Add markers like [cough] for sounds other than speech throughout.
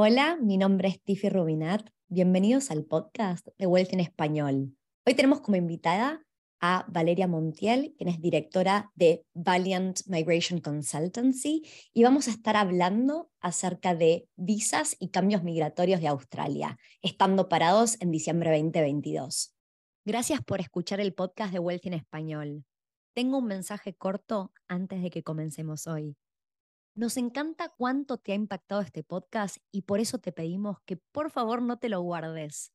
Hola, mi nombre es Tiffy Rubinat. Bienvenidos al podcast de Wealth en Español. Hoy tenemos como invitada a Valeria Montiel, quien es directora de Valiant Migration Consultancy, y vamos a estar hablando acerca de visas y cambios migratorios de Australia, estando parados en diciembre 2022. Gracias por escuchar el podcast de Wealth en Español. Tengo un mensaje corto antes de que comencemos hoy. Nos encanta cuánto te ha impactado este podcast y por eso te pedimos que por favor no te lo guardes.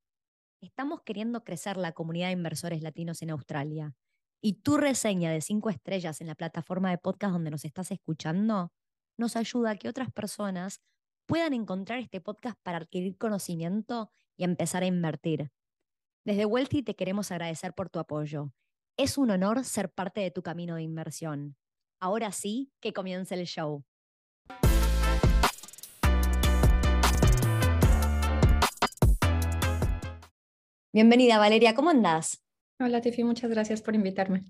Estamos queriendo crecer la comunidad de inversores latinos en Australia y tu reseña de cinco estrellas en la plataforma de podcast donde nos estás escuchando nos ayuda a que otras personas puedan encontrar este podcast para adquirir conocimiento y empezar a invertir. Desde Wealthy te queremos agradecer por tu apoyo. Es un honor ser parte de tu camino de inversión. Ahora sí, que comience el show. Bienvenida Valeria, ¿cómo andás? Hola Tiffy, muchas gracias por invitarme.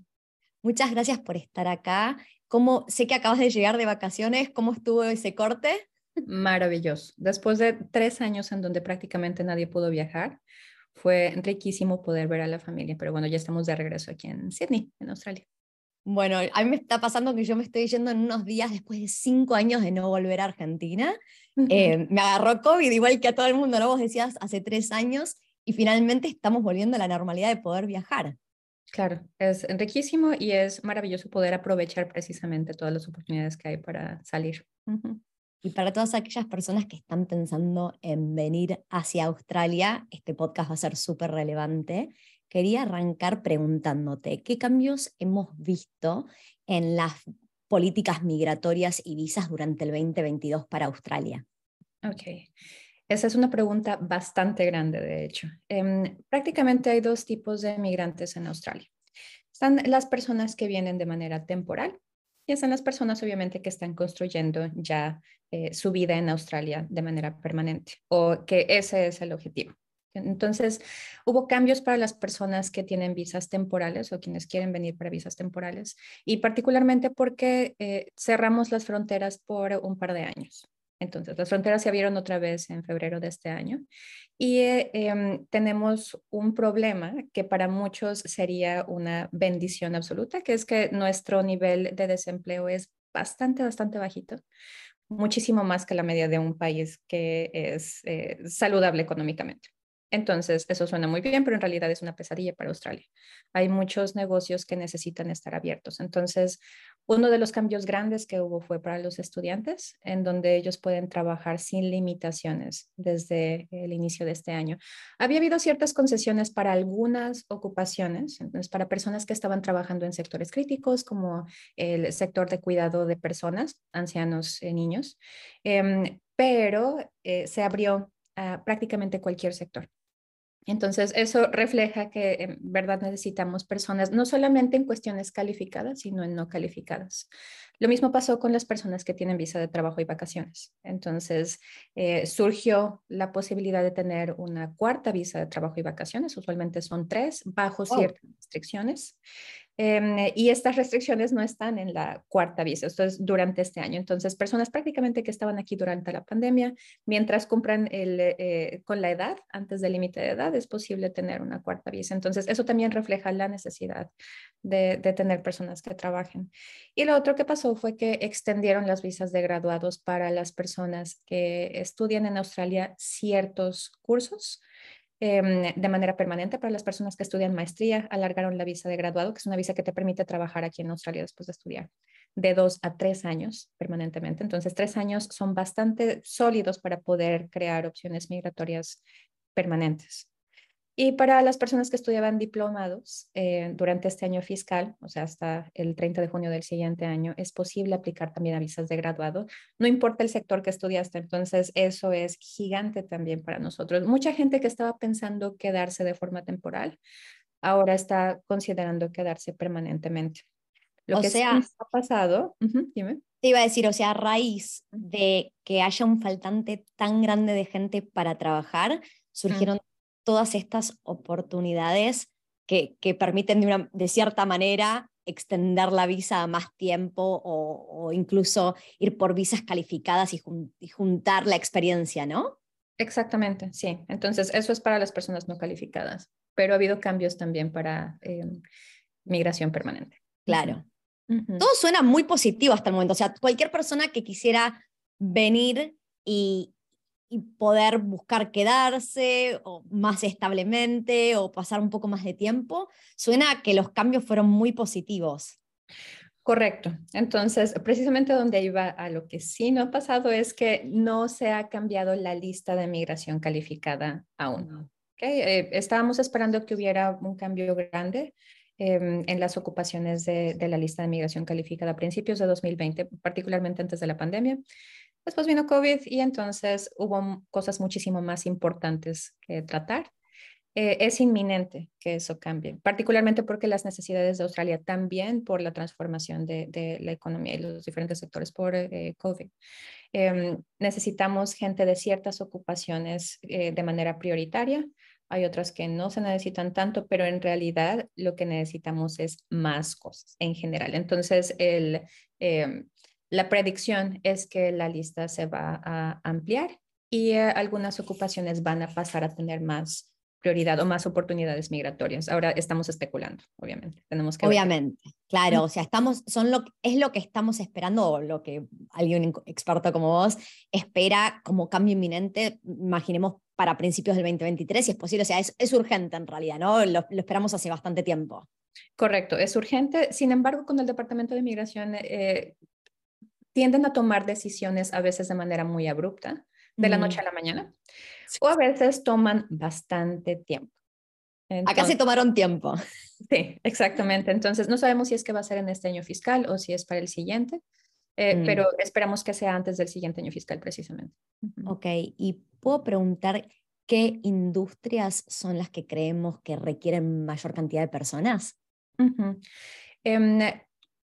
Muchas gracias por estar acá. ¿Cómo, sé que acabas de llegar de vacaciones, ¿cómo estuvo ese corte? Maravilloso. Después de tres años en donde prácticamente nadie pudo viajar, fue riquísimo poder ver a la familia, pero bueno, ya estamos de regreso aquí en Sydney, en Australia. Bueno, a mí me está pasando que yo me estoy yendo en unos días después de cinco años de no volver a Argentina. Eh, me agarró COVID, igual que a todo el mundo, ¿no? Vos decías hace tres años, y finalmente estamos volviendo a la normalidad de poder viajar. Claro, es riquísimo y es maravilloso poder aprovechar precisamente todas las oportunidades que hay para salir. Y para todas aquellas personas que están pensando en venir hacia Australia, este podcast va a ser súper relevante. Quería arrancar preguntándote, ¿qué cambios hemos visto en las políticas migratorias y visas durante el 2022 para Australia? Ok. Esa es una pregunta bastante grande, de hecho. Em, prácticamente hay dos tipos de migrantes en Australia. Están las personas que vienen de manera temporal y están las personas, obviamente, que están construyendo ya eh, su vida en Australia de manera permanente o que ese es el objetivo. Entonces, hubo cambios para las personas que tienen visas temporales o quienes quieren venir para visas temporales y particularmente porque eh, cerramos las fronteras por un par de años. Entonces, las fronteras se abrieron otra vez en febrero de este año y eh, em, tenemos un problema que para muchos sería una bendición absoluta, que es que nuestro nivel de desempleo es bastante, bastante bajito, muchísimo más que la media de un país que es eh, saludable económicamente. Entonces, eso suena muy bien, pero en realidad es una pesadilla para Australia. Hay muchos negocios que necesitan estar abiertos. Entonces, uno de los cambios grandes que hubo fue para los estudiantes, en donde ellos pueden trabajar sin limitaciones desde el inicio de este año. Había habido ciertas concesiones para algunas ocupaciones, entonces para personas que estaban trabajando en sectores críticos, como el sector de cuidado de personas, ancianos, y niños, em, pero eh, se abrió a prácticamente cualquier sector. Entonces, eso refleja que en verdad necesitamos personas, no solamente en cuestiones calificadas, sino en no calificadas. Lo mismo pasó con las personas que tienen visa de trabajo y vacaciones. Entonces, eh, surgió la posibilidad de tener una cuarta visa de trabajo y vacaciones, usualmente son tres, bajo ciertas restricciones. Em, y estas restricciones no están en la cuarta visa, esto es durante este año. Entonces, personas prácticamente que estaban aquí durante la pandemia, mientras cumplan el, eh, con la edad, antes del límite de edad, es posible tener una cuarta visa. Entonces, eso también refleja la necesidad de tener personas que trabajen. Y lo otro que pasó fue que extendieron las visas de graduados para las personas que estudian en Australia ciertos cursos. Em, de manera permanente para las personas que estudian maestría, alargaron la visa de graduado, que es una visa que te permite trabajar aquí en Australia después de estudiar, de dos a tres años permanentemente. Entonces, tres años son bastante sólidos para poder crear opciones migratorias permanentes. Y para las personas que estudiaban diplomados eh, durante este año fiscal, o sea, hasta el 30 de junio del siguiente año, es posible aplicar también a visas de graduado. No importa el sector que estudiaste, entonces eso es gigante también para nosotros. Mucha gente que estaba pensando quedarse de forma temporal, ahora está considerando quedarse permanentemente. Lo que sea, ha pasado, dime. Te iba a decir, o sea, a raíz de que haya un faltante tan grande de gente para trabajar, surgieron todas estas oportunidades que, que permiten de, una, de, cierta manera extender la visa a más tiempo o, o incluso ir por visas calificadas y, y, juntar la experiencia, ¿no? Exactamente, sí. Entonces, eso es para las personas no calificadas, pero ha habido cambios también para em, migración permanente. Claro. Todo suena muy positivo hasta el momento. O sea, cualquier persona que quisiera venir y, poder buscar quedarse o más establemente o pasar un poco más de tiempo, suena que los cambios fueron muy positivos. Correcto. Entonces, precisamente donde iba a lo que sí no ha pasado es que no se ha cambiado la lista de migración calificada aún. Eh, estábamos esperando que hubiera un cambio grande Em, en las ocupaciones de, la lista de migración calificada a principios de 2020, particularmente antes de la pandemia. Después vino COVID y entonces hubo cosas muchísimo más importantes que tratar. Eh, es inminente que eso cambie, particularmente porque las necesidades de Australia también por la transformación de, la economía y los diferentes sectores por eh, COVID. Em, necesitamos gente de ciertas ocupaciones eh, de manera prioritaria hay otras que no se necesitan tanto, pero en realidad lo que necesitamos es más cosas en general. Entonces, el, em, la predicción es que la lista se va a ampliar y eh, algunas ocupaciones van a pasar a tener más prioridad o más oportunidades migratorias. Ahora estamos especulando, obviamente. Tenemos que obviamente, claro, o sea, estamos, son lo, es lo que estamos esperando o lo que alguien experto como vos espera como cambio inminente, imaginemos para principios del 2023, si es posible, o sea, es, es urgente en realidad, ¿no? Lo, lo, esperamos hace bastante tiempo. Correcto, es urgente. Sin embargo, con el Departamento de Migración eh, tienden a tomar decisiones a veces de manera muy abrupta, de la noche a la mañana o a veces toman bastante tiempo. Acá se tomaron tiempo. [laughs] Sí, exactamente. Entonces, no sabemos si es que va a ser en este año fiscal o si es para el siguiente, eh, mm. pero esperamos que sea antes del siguiente año fiscal precisamente. Ok, y puedo preguntar qué industrias son las que creemos que requieren mayor cantidad de personas.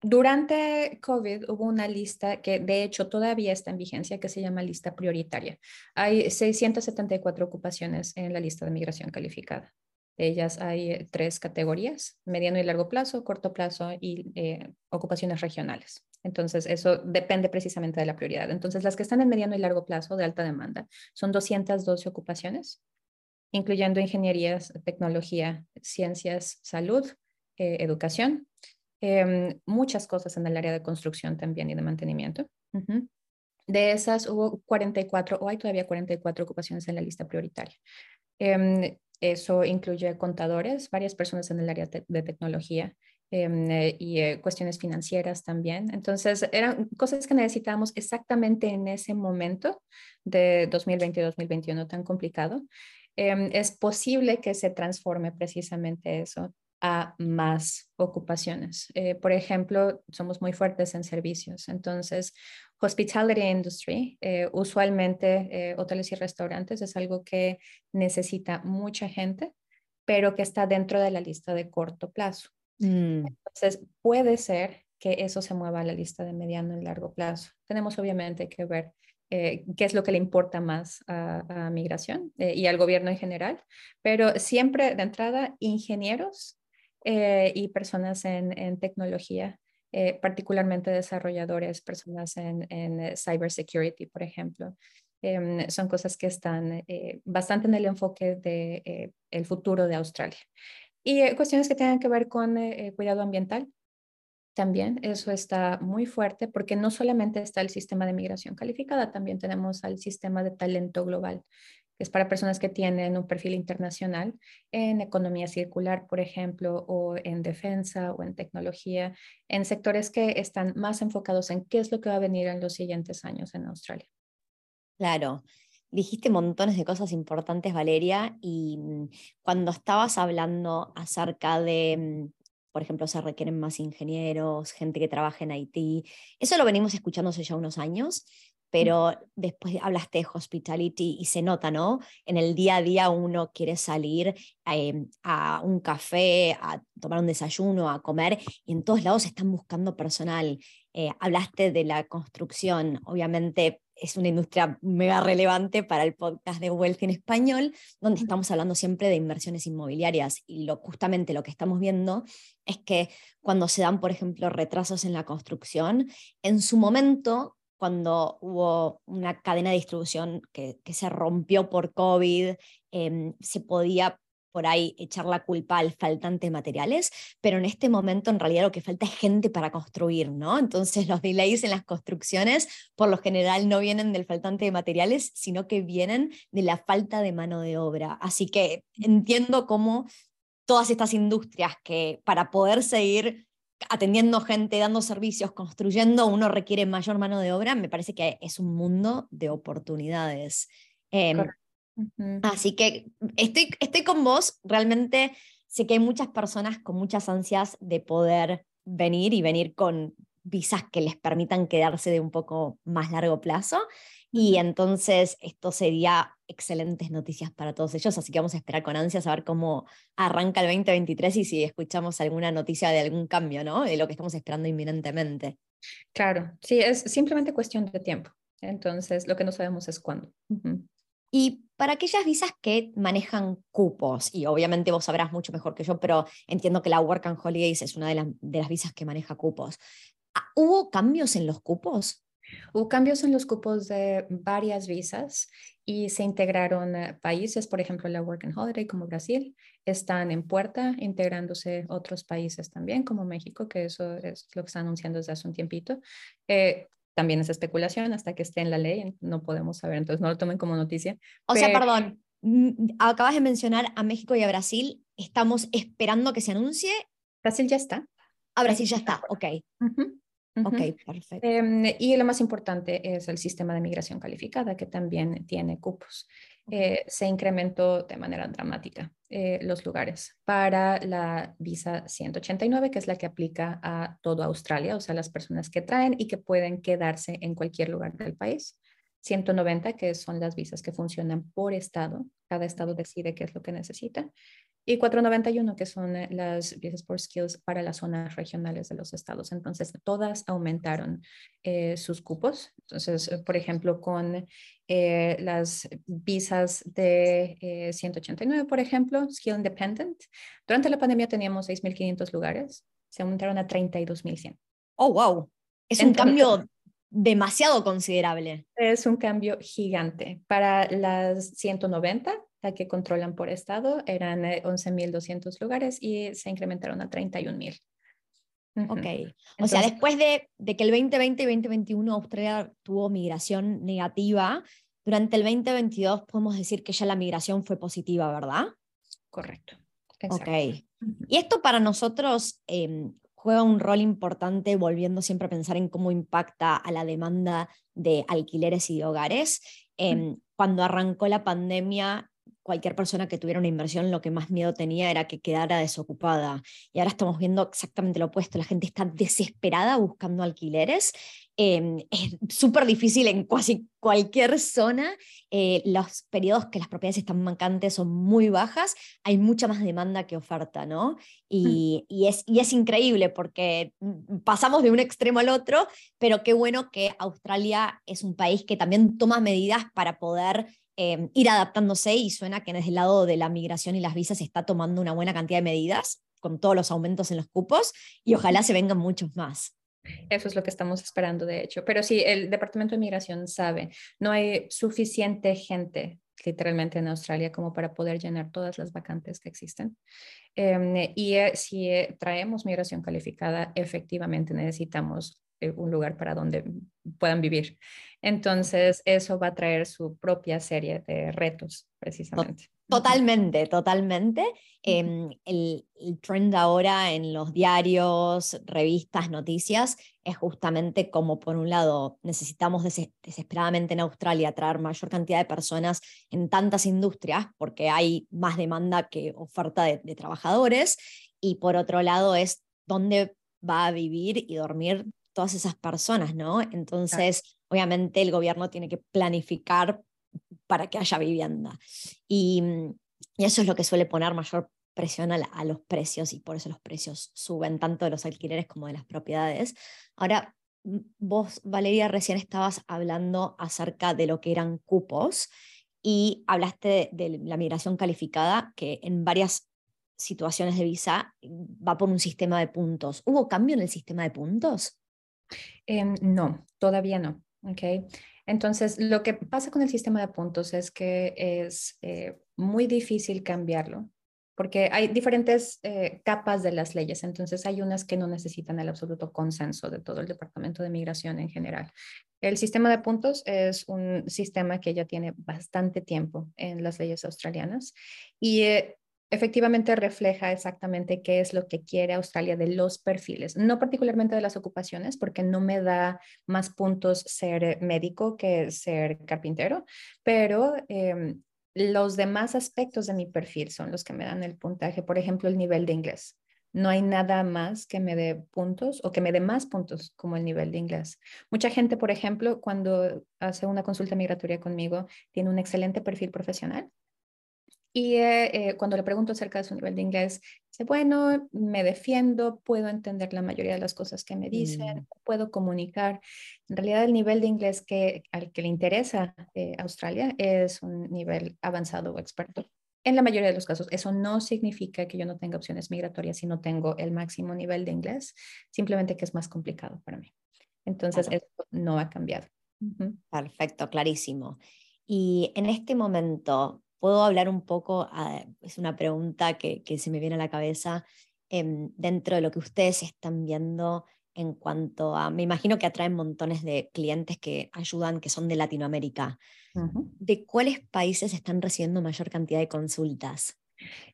Durante COVID hubo una lista que de hecho todavía está en vigencia que se llama lista prioritaria. Hay 674 ocupaciones en la lista de migración calificada. De ellas hay tres categorías, mediano y largo plazo, corto plazo y eh, ocupaciones regionales. Entonces, eso depende precisamente de la prioridad. Entonces, las que están en mediano y largo plazo de alta demanda son 212 ocupaciones, incluyendo ingenierías, tecnología, ciencias, salud, eh, educación Em, muchas cosas en el área de construcción también y de mantenimiento. De esas hubo 44, o hay todavía 44 ocupaciones en la lista prioritaria. Em, eso incluye contadores, varias personas en el área de tecnología em, eh, y eh, cuestiones financieras también. Entonces, eran cosas que necesitábamos exactamente en ese momento de 2020-2021 tan complicado. es posible que se transforme precisamente eso a más ocupaciones. Eh, por ejemplo, somos muy fuertes en servicios. Entonces, hospitality industry, eh, usualmente eh, hoteles y restaurantes es algo que necesita mucha gente, pero que está dentro de la lista de corto plazo. Mm. Entonces, puede ser que eso se mueva a la lista de mediano y largo plazo. Tenemos obviamente que ver qué es lo que le importa más a, a migración y al gobierno en general, pero siempre de entrada, ingenieros eh, y personas en, en tecnología, eh, particularmente desarrolladores, personas en, en eh, cybersecurity, por ejemplo. Em, son cosas que están bastante en el enfoque del el futuro de Australia. Y cuestiones que tengan que ver con cuidado ambiental, también eso está muy fuerte porque no solamente está el sistema de migración calificada, también tenemos al sistema de talento global es para personas que tienen un perfil internacional en economía circular, por ejemplo, o en defensa o en tecnología, en sectores que están más enfocados en qué es lo que va a venir en los siguientes años en Australia. Claro. Dijiste montones de cosas importantes, Valeria, y mm, cuando estabas hablando acerca de, mm, por ejemplo, se requieren más ingenieros, gente que trabaja en Haití, eso lo venimos escuchando hace ya unos años, pero después hablaste de hospitality y se nota, ¿no? En el día a día uno quiere salir em, a un café, a tomar un desayuno, a comer, y en todos lados están buscando personal. Eh, hablaste de la construcción, obviamente es una industria mega relevante para el podcast de Wealth en español, donde estamos hablando siempre de inversiones inmobiliarias y lo, justamente lo que estamos viendo es que cuando se dan, por ejemplo, retrasos en la construcción, en su momento cuando hubo una cadena de distribución que, se rompió por COVID, em, se podía por ahí echar la culpa al faltante de materiales, pero en este momento en realidad lo que falta es gente para construir, ¿no? Entonces [laughs] los delays en las construcciones por lo general no vienen del faltante de materiales, sino que vienen de la falta de mano de obra. Así que entiendo cómo todas estas industrias que para poder seguir atendiendo gente, dando servicios, construyendo, uno requiere mayor mano de obra, me parece que es un mundo de oportunidades. Em, Así que estoy, estoy con vos, realmente sé que hay muchas personas con muchas ansias de poder venir y venir con visas que les permitan quedarse de un poco más largo plazo. Y entonces esto sería excelentes noticias para todos ellos, así que vamos a esperar con ansias a ver cómo arranca el 2023 y si escuchamos alguna noticia de algún cambio, ¿no? De lo que estamos esperando inminentemente. Claro, sí, es simplemente cuestión de tiempo. Entonces, lo que no sabemos es cuándo. Y para aquellas visas que manejan cupos, y obviamente vos sabrás mucho mejor que yo, pero entiendo que la Work and Holidays es una de, de las visas que maneja cupos. Ah, ¿Hubo cambios en los cupos? Hubo cambios en los cupos de varias visas y se integraron países, por ejemplo, la Work and Holiday como Brasil, están en puerta, integrándose otros países también, como México, que eso es lo que está anunciando desde hace un tiempito. Eh, también es especulación hasta que esté en la ley, no podemos saber, entonces no lo tomen como noticia. O sea, perdón, mm, acabas de mencionar a México y a Brasil, estamos esperando que se anuncie. Brasil ya está. A Brasil ya está, ok. Ok, perfecto. Em, y lo más importante es el sistema de migración calificada, que también tiene cupos. Eh, se incrementó de manera dramática eh, los lugares para la visa 189, que es la que aplica a toda Australia, o sea, las personas que traen y que pueden quedarse en cualquier lugar del país. 190, que son las visas que funcionan por estado. Cada estado decide qué es lo que necesita y 491, que son eh, las visas por skills para las zonas regionales de los estados. Entonces, todas aumentaron eh, sus cupos. Entonces, eh, por ejemplo, con las visas de 189, por ejemplo, Skill Independent, durante la pandemia teníamos 6.500 lugares, se aumentaron a 32.100. Oh, wow. Es un cambio demasiado considerable. Es un cambio gigante. Para las 190, la que controlan por estado, eran 11.200 eh, lugares y se incrementaron a 31.000. Ok, o sea, después de, de, que el 2020 y 2021 Australia tuvo migración negativa, durante el 2022 podemos decir que ya la migración fue positiva, ¿verdad? Correcto. Ok. Y esto para nosotros em, juega un rol importante volviendo siempre a pensar en cómo impacta a la demanda de alquileres y de hogares. Em, cuando arrancó la pandemia, cualquier persona que tuviera una inversión lo que más miedo tenía era que quedara desocupada. Y ahora estamos viendo exactamente lo opuesto. La gente está desesperada buscando alquileres. Em, es súper difícil en casi cualquier zona. Eh, los periodos que las propiedades están vacantes son muy bajas. Hay mucha más demanda que oferta, ¿no? Y, y, es, y es increíble porque mm, pasamos de un extremo al otro, pero qué bueno que Australia es un país que también toma medidas para poder Em, ir adaptándose y suena que desde el lado de la migración y las visas se está tomando una buena cantidad de medidas con todos los aumentos en los cupos y ojalá se vengan muchos más. Eso es lo que estamos esperando, de hecho. Pero sí, el Departamento de Migración sabe, no hay suficiente gente literalmente en Australia como para poder llenar todas las vacantes que existen. Em, y eh, si eh, traemos migración calificada, efectivamente necesitamos un lugar para donde puedan vivir. Entonces, eso va a traer su propia serie de retos, precisamente. Totalmente, totalmente. Em, el, trend ahora en los diarios, revistas, noticias, es justamente como, por un lado, necesitamos desesperadamente en Australia traer mayor cantidad de personas en tantas industrias, porque hay más demanda que oferta de, de trabajadores, y por otro lado es dónde va a vivir y dormir todas esas personas, ¿no? Entonces, obviamente el gobierno tiene que planificar para que haya vivienda. Y, mm, eso es lo que suele poner mayor presión a, los precios y por eso los precios suben tanto de los alquileres como de las propiedades. Ahora, vos, Valeria, recién estabas hablando acerca de lo que eran cupos y hablaste de la migración calificada, que en varias situaciones de visa mm, va por un sistema de puntos. ¿Hubo cambio en el sistema de puntos? Em, no, todavía no. Okay. Entonces, lo que pasa con el sistema de puntos es que es eh, muy difícil cambiarlo porque hay diferentes eh, capas de las leyes, entonces hay unas que no necesitan el absoluto consenso de todo el Departamento de Migración en general. El sistema de puntos es un sistema que ya tiene bastante tiempo en las leyes australianas y eh, efectivamente refleja exactamente qué es lo que quiere Australia de los perfiles, no particularmente de las ocupaciones, porque no me da más puntos ser médico que ser carpintero, pero em, los demás aspectos de mi perfil son los que me dan el puntaje, por ejemplo, el nivel de inglés. No hay nada más que me dé puntos o que me dé más puntos como el nivel de inglés. Mucha gente, por ejemplo, cuando hace una consulta migratoria conmigo, tiene un excelente perfil profesional, y eh, eh, cuando le pregunto acerca de su nivel de inglés, dice, bueno, me defiendo, puedo entender la mayoría de las cosas que me dicen, mm. puedo comunicar. En realidad el nivel de inglés que, al que le interesa eh, Australia es un nivel avanzado o experto. En la mayoría de los casos, eso no significa que yo no tenga opciones migratorias si no tengo el máximo nivel de inglés, simplemente que es más complicado para mí. Entonces, eso no ha cambiado. Perfecto, clarísimo. Y en este momento, ¿Puedo hablar un poco? Ah, es una pregunta que, se me viene a la cabeza em, dentro de lo que ustedes están viendo en cuanto a, me imagino que atraen montones de clientes que ayudan, que son de Latinoamérica. ¿De cuáles países están recibiendo mayor cantidad de consultas?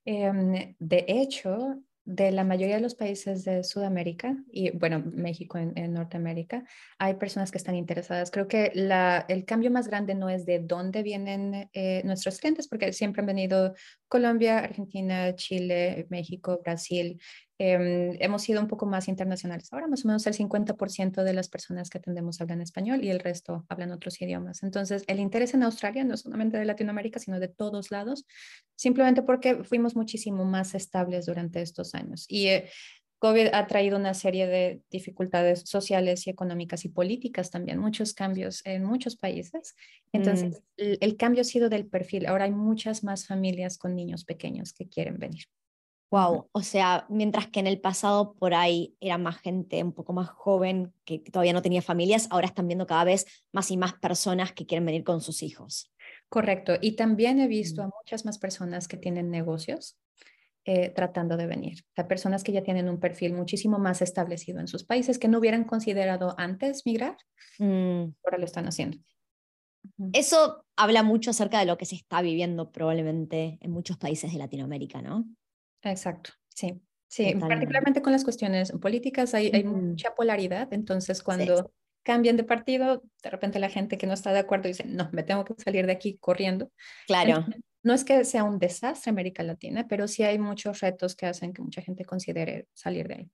Em, de hecho, de la mayoría de los países de Sudamérica y, bueno, México en, Norteamérica, hay personas que están interesadas. Creo que la, el cambio más grande no es de dónde vienen eh, nuestros clientes, porque siempre han venido Colombia, Argentina, Chile, México, Brasil, Em, hemos sido un poco más internacionales. Ahora más o menos el 50% de las personas que atendemos hablan español y el resto hablan otros idiomas. Entonces, el interés en Australia no es solamente de Latinoamérica, sino de todos lados, simplemente porque fuimos muchísimo más estables durante estos años. Y eh, COVID ha traído una serie de dificultades sociales y económicas y políticas también, muchos cambios en muchos países. Entonces, mm. el cambio ha sido del perfil. Ahora hay muchas más familias con niños pequeños que quieren venir. Wow, o sea, mientras que en el pasado por ahí era más gente un poco más joven que, todavía no tenía familias, ahora están viendo cada vez más y más personas que quieren venir con sus hijos. Correcto, y también he visto a muchas más personas que tienen negocios eh, tratando de venir, a personas que ya tienen un perfil muchísimo más establecido en sus países que no hubieran considerado antes migrar, mm. ahora lo están haciendo. Eso habla mucho acerca de lo que se está viviendo probablemente en muchos países de Latinoamérica, ¿no? Exacto, sí. Sí, particularmente con las cuestiones políticas hay, hay mucha polaridad, entonces cuando cambian de partido, de repente la gente que no está de acuerdo dice, no, me tengo que salir de aquí corriendo. Claro. no es que sea un desastre América Latina, pero sí hay muchos retos que hacen que mucha gente considere salir de ahí.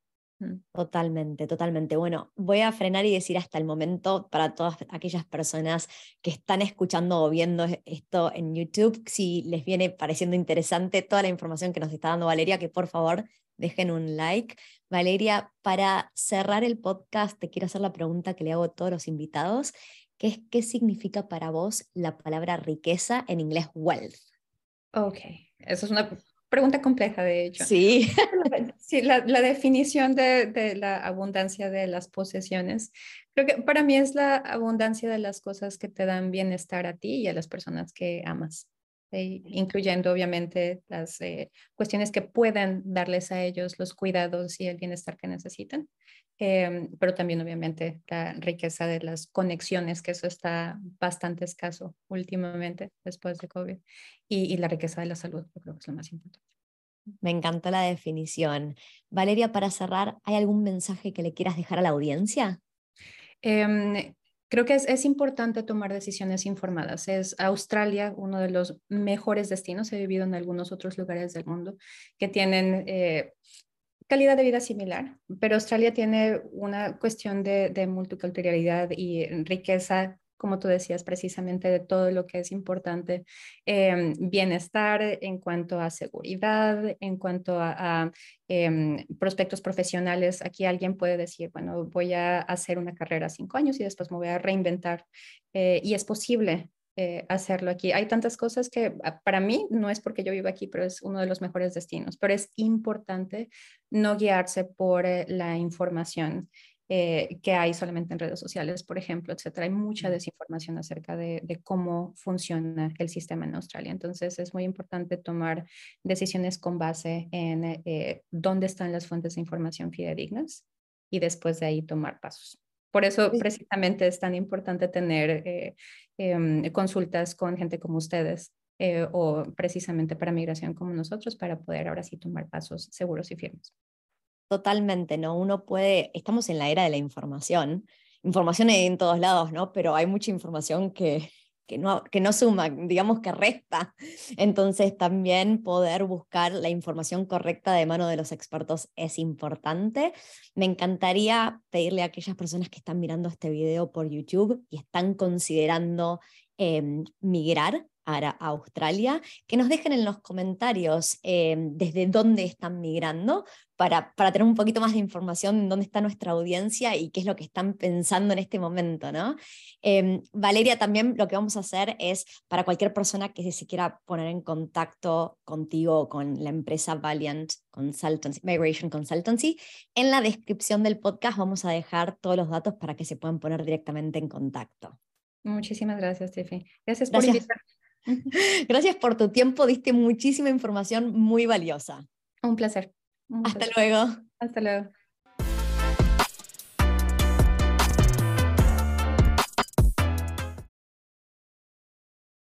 Totalmente, totalmente. Bueno, voy a frenar y decir hasta el momento para todas aquellas personas que están escuchando o viendo esto en YouTube, si les viene pareciendo interesante toda la información que nos está dando Valeria, que por favor dejen un like. Valeria, para cerrar el podcast, te quiero hacer la pregunta que le hago a todos los invitados, que es ¿qué significa para vos la palabra riqueza en inglés wealth? Ok, eso es una pregunta compleja, de hecho. Sí. [laughs] sí, la, definición de, la abundancia de las posesiones, creo que para mí es la abundancia de las cosas que te dan bienestar a ti y a las personas que amas, incluyendo obviamente las eh, cuestiones que pueden darles a ellos los cuidados y el bienestar que necesitan. Em, pero también obviamente la riqueza de las conexiones, que eso está bastante escaso últimamente después de COVID, y, la riqueza de la salud, yo creo que es lo más importante. Me encantó la definición. Valeria, para cerrar, ¿hay algún mensaje que le quieras dejar a la audiencia? Em, creo que es, importante tomar decisiones informadas. Es Australia uno de los mejores destinos. He vivido en algunos otros lugares del mundo que tienen eh, calidad de vida similar, pero Australia tiene una cuestión de, multiculturalidad y riqueza como tú decías, precisamente de todo lo que es importante, em, bienestar en cuanto a seguridad, en cuanto a, em, prospectos profesionales. Aquí alguien puede decir, bueno, voy a hacer una carrera cinco años y después me voy a reinventar. Eh, y es posible eh, hacerlo aquí. Hay tantas cosas que ah, para mí no es porque yo vivo aquí, pero es uno de los mejores destinos. Pero es importante no guiarse por eh, la información eh, que hay solamente en redes sociales, por ejemplo, etcétera. Hay mucha desinformación acerca de, cómo funciona el sistema en Australia. Entonces, es muy importante tomar decisiones con base en eh, dónde están las fuentes de información fidedignas y después de ahí tomar pasos. Por eso, precisamente, es tan importante tener eh, em, consultas con gente como ustedes o precisamente para migración como nosotros para poder ahora sí tomar pasos seguros y firmes. Totalmente, ¿no? Uno puede, estamos en la era de la información, información en todos lados, ¿no? Pero hay mucha información que, que no, que no suma, digamos que resta. Entonces también poder buscar la información correcta de mano de los expertos es importante. Me encantaría pedirle a aquellas personas que están mirando este video por YouTube y están considerando em, migrar a Australia, que nos dejen en los comentarios em, desde dónde están migrando para, para, tener un poquito más de información en dónde está nuestra audiencia y qué es lo que están pensando en este momento. ¿no? Em, Valeria, también lo que vamos a hacer es para cualquier persona que se quiera poner en contacto contigo con la empresa Valiant Consultancy, Migration Consultancy, en la descripción del podcast vamos a dejar todos los datos para que se puedan poner directamente en contacto. Muchísimas gracias, Steffi. Gracias por invitarme. [laughs] Gracias por tu tiempo, diste muchísima información muy valiosa. Un placer. Hasta luego. Hasta luego.